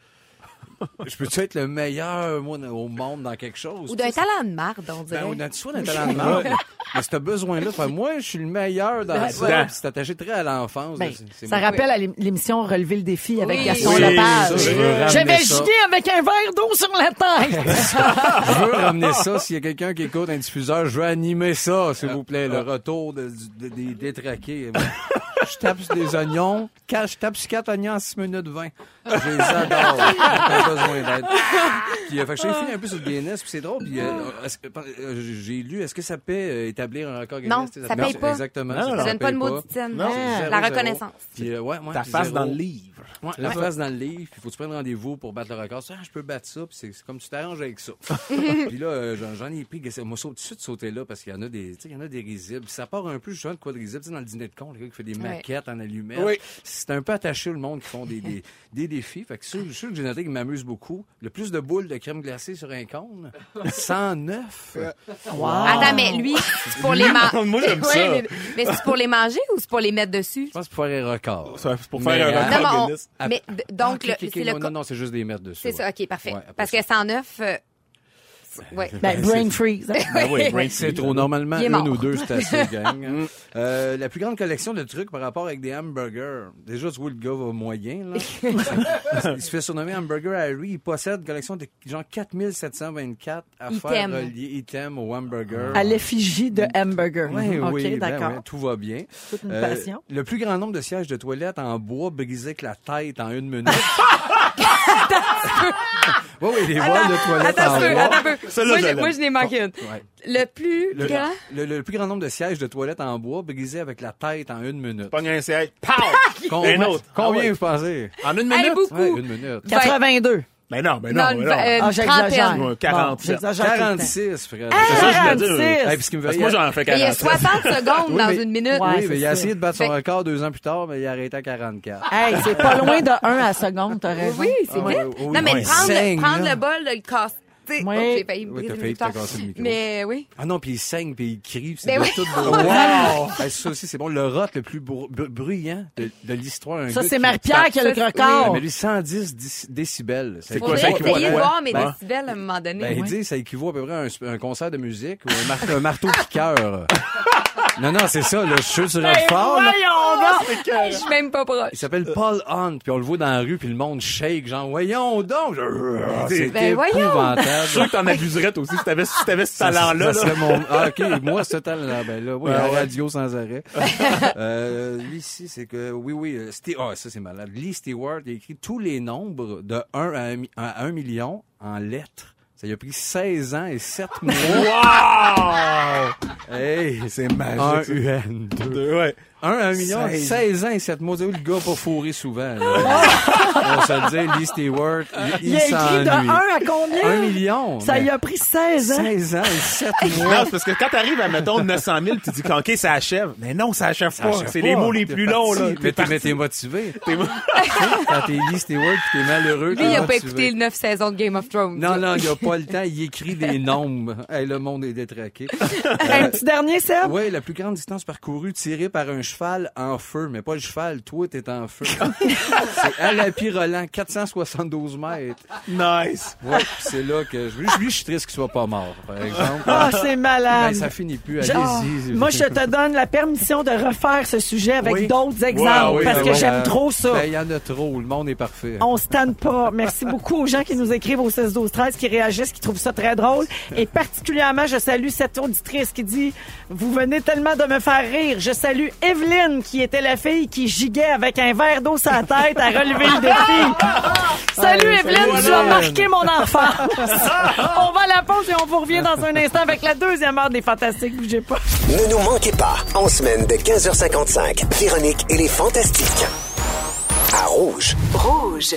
Je peux-tu être le meilleur, moi, au monde dans quelque chose? Ou d'un talent de marde, on dirait. Ben, on a soit d'un talent de [LAUGHS] marde, mais ce besoin-là, moi, je suis le meilleur dans Ben, ça. c'est attaché très à l'enfance. Ben, ça moi. rappelle à l'ém- l'émission Relever le défi avec Oui. Gaston Oui, Lepage. ça, je veux Je ramener vais ça. chier avec un verre d'eau sur la tête. [LAUGHS] Je veux ramener ça. S'il y a quelqu'un qui écoute un diffuseur, je veux animer ça, s'il vous plaît. Le retour de- du- de- des détraqués. Je tape sur des oignons. Quand je tape sur quatre oignons en 6 minutes 20. Je les adore. [LAUGHS] J'ai pas besoin d'aide. Puis, euh, fait que j'ai fini un peu sur le Guinness, puis c'est drôle. Puis, euh, est-ce que- euh, j'ai lu, est-ce que ça paie euh, établir un record Guinness? Non, Tu sais, ça paie paye pas. Exactement. Non, non, Ça non. donne pas de mauditine. Non, c'est zéro, La zéro. reconnaissance. Puis, euh, ouais, ouais, Ta puis face zéro. dans le livre. Ouais, la face dans le livre, puis faut que tu prennes rendez-vous pour battre le record. Ça, ah, je peux battre ça, puis c'est c'est comme tu t'arranges avec ça. [LAUGHS] puis là, euh, j'en- j'en ai pris, moi, saute tout de suite sauter là, parce qu'il y en a des, tu sais, il y en a des risibles. Ça part un peu, justement, de quoi de risible, tu sais, dans le dîner de con, le gars qui fait des. Maquettes en allumettes. Oui. C'est un peu attaché, le monde qui font des, des, [LAUGHS] des défis. Fait que ceux, ceux que j'ai noté qui m'amusent beaucoup, le plus de boules de crème glacée sur un cône, [LAUGHS] 109. Attends, mais lui, c'est pour les manger. [LAUGHS] Moi, j'aime ça. mais, mais c'est pour les manger ou c'est pour les mettre dessus? Je pense pour faire un record. Ça, c'est pour Mais, faire un euh, Non, mais, record on- mais donc, Ah, le- ok, ok, c'est non, le, non, non, c'est juste des mettre dessus. c'est ça, ouais. ok, parfait. Ouais, Parce ça. que 109, ouais. Ben, [LAUGHS] brain freeze. oui, brain C'est freeze. trop. Normalement, une ou deux, c'est assez, [LAUGHS] gang. hein. Euh, la plus grande collection de trucs par rapport avec des hamburgers. Déjà, tu vois, le gars va moyen, là. [LAUGHS] il se fait surnommer Hamburger Harry. Il possède une collection de genre 4724 affaires reliées, items au hamburger. À l'effigie de hamburger. Oui, OK, oui, ben d'accord. ouais, tout va bien. Toute une Euh, passion. le plus grand nombre de sièges de toilettes en bois brisés avec la tête en une minute. Oui, oui, les voiles de toilettes Attends en un peu, bois. attends un peu. Celle-là, Moi, je moi, je n'ai manqué une. Ouais. Le plus Le, grand, le- le plus grand nombre de sièges de toilettes en bois brisés avec la tête en une minute. Pogne un siège. Pow! [LAUGHS] Combien, Un autre. combien Ah ouais. vous pensez? En une Hey, minute? beaucoup. Ouais, une minute. 82. Mais non, mais non, Non, mais une- non. euh, Ah, j'exagère. trentaine. Ouais, 47. Bon, j'exagère tout le temps. 46, frère. C'est ça que je voulais dire. 46. Hey, me Parce que moi, j'en fais Mais il y a 47. 60 [LAUGHS] secondes Oui, dans mais- une minute. Ouais, oui, mais il a essayé de battre son Fait- record deux ans plus tard, mais il a arrêté à 44. Hey, c'est pas loin de 1 à la seconde, t'as raison. Oui, c'est Ah, vite. oui, non, mais prendre, le bol, de le casser. Sais, Oui. j'ai failli me Oui, briser t'as le failli micro. casser le micro. Mais oui. Ah non, puis il saigne, puis il crie, puis c'est Ben de oui. tout [LAUGHS] beau. Wow! Hey, ça aussi, c'est bon. Le rot le plus bru- bru- bruyant de, de l'histoire. Ça, c'est qui- Marie-Pierre qui a le record. Mais lui, 110 déci- décibels. C'est quoi, ça équivaut à essayer de quoi? voir mes Ben. décibels à un moment donné. Ben, il dit, ça équivaut à peu près à un, concert de musique ou un marteau piqueur. [LAUGHS] non, non, c'est ça, là, je suis sûr que tu rentres fort, là. Je suis même pas proche. Il s'appelle Paul Hunt, puis on le voit dans la rue, puis le monde shake, genre, voyons donc! C'est Ben, voyons. Je suis sûr épouvantable. que t'en abuserais toi aussi si t'avais, si t'avais ce Ça, talent-là. ça là. serait mon... Ah, OK, moi, ce talent-là, ben là, oui, Ah, la ouais. radio sans arrêt. [LAUGHS] euh, lui, ici, c'est que, oui, oui, euh, Ste- ah, ça, c'est malade. Lee Stewart, il a écrit tous les nombres de 1 à 1, mi- à 1 million en lettres. Ça lui a pris 16 ans et 7 [LAUGHS] mois. Wow! hey! C'est Un magique. ça. UN, deux. Deux, ouais. Un, un million, 16. 16 ans et 7 mois. Le gars pas fourré souvent. là. On va se le dire, Lee Stewart, il, Il a écrit de 1 s'ennuie. à combien? Un million. Ça y a pris 16 ans. 16 ans et 7 [LAUGHS] Non, mois. c'est parce que quand t'arrives à, mettons, 900 000, tu dis qu'OK, ça achève. Mais non, ça achève pas. achève C'est pas. les mots les plus longs, là. Mais T'es motivé. [LAUGHS] T'es- Quand t'es Lee Stewart pis t'es malheureux, Lui, il a pas écouté le 9 saisons de Game of Thrones. Non, non, il a pas le temps. Il écrit des nombres. Hey, le monde est détraqué. [LAUGHS] Un petit dernier, Seb? Oui, la plus grande distance parcourue tirée par un cheval en feu, mais pas le cheval, toi t'es en feu. [LAUGHS] c'est Alapi Roland, 472 mètres. Nice. Ouais, c'est là que je, lui, je suis triste qu'il soit pas mort, par exemple. Ah, c'est malade. Ben, ça finit plus. Allez-y. moi, je te donne la permission de refaire ce sujet avec Oui. d'autres exemples Ouais, oui, parce ben que j'aime trop ça. Ben, il y en a trop. Le monde est parfait. On se tanne pas. Merci beaucoup aux gens qui nous écrivent au 16 12 13 qui réagissent, qui trouvent ça très drôle. Et particulièrement, je salue cette auditrice qui dit Vous venez tellement de me faire rire. Je salue Evelyne, qui était la fille qui giguait avec un verre d'eau sur la tête à relever le défi. [LAUGHS] Salut Ouais, Evelyne, salut, tu as marqué mon enfance. [LAUGHS] on va à la pause et on vous revient dans un instant avec la deuxième heure des Fantastiques. Bougez pas. Ne nous manquez pas, en semaine de 15h55, Véronique et les Fantastiques. À Rouge. Rouge.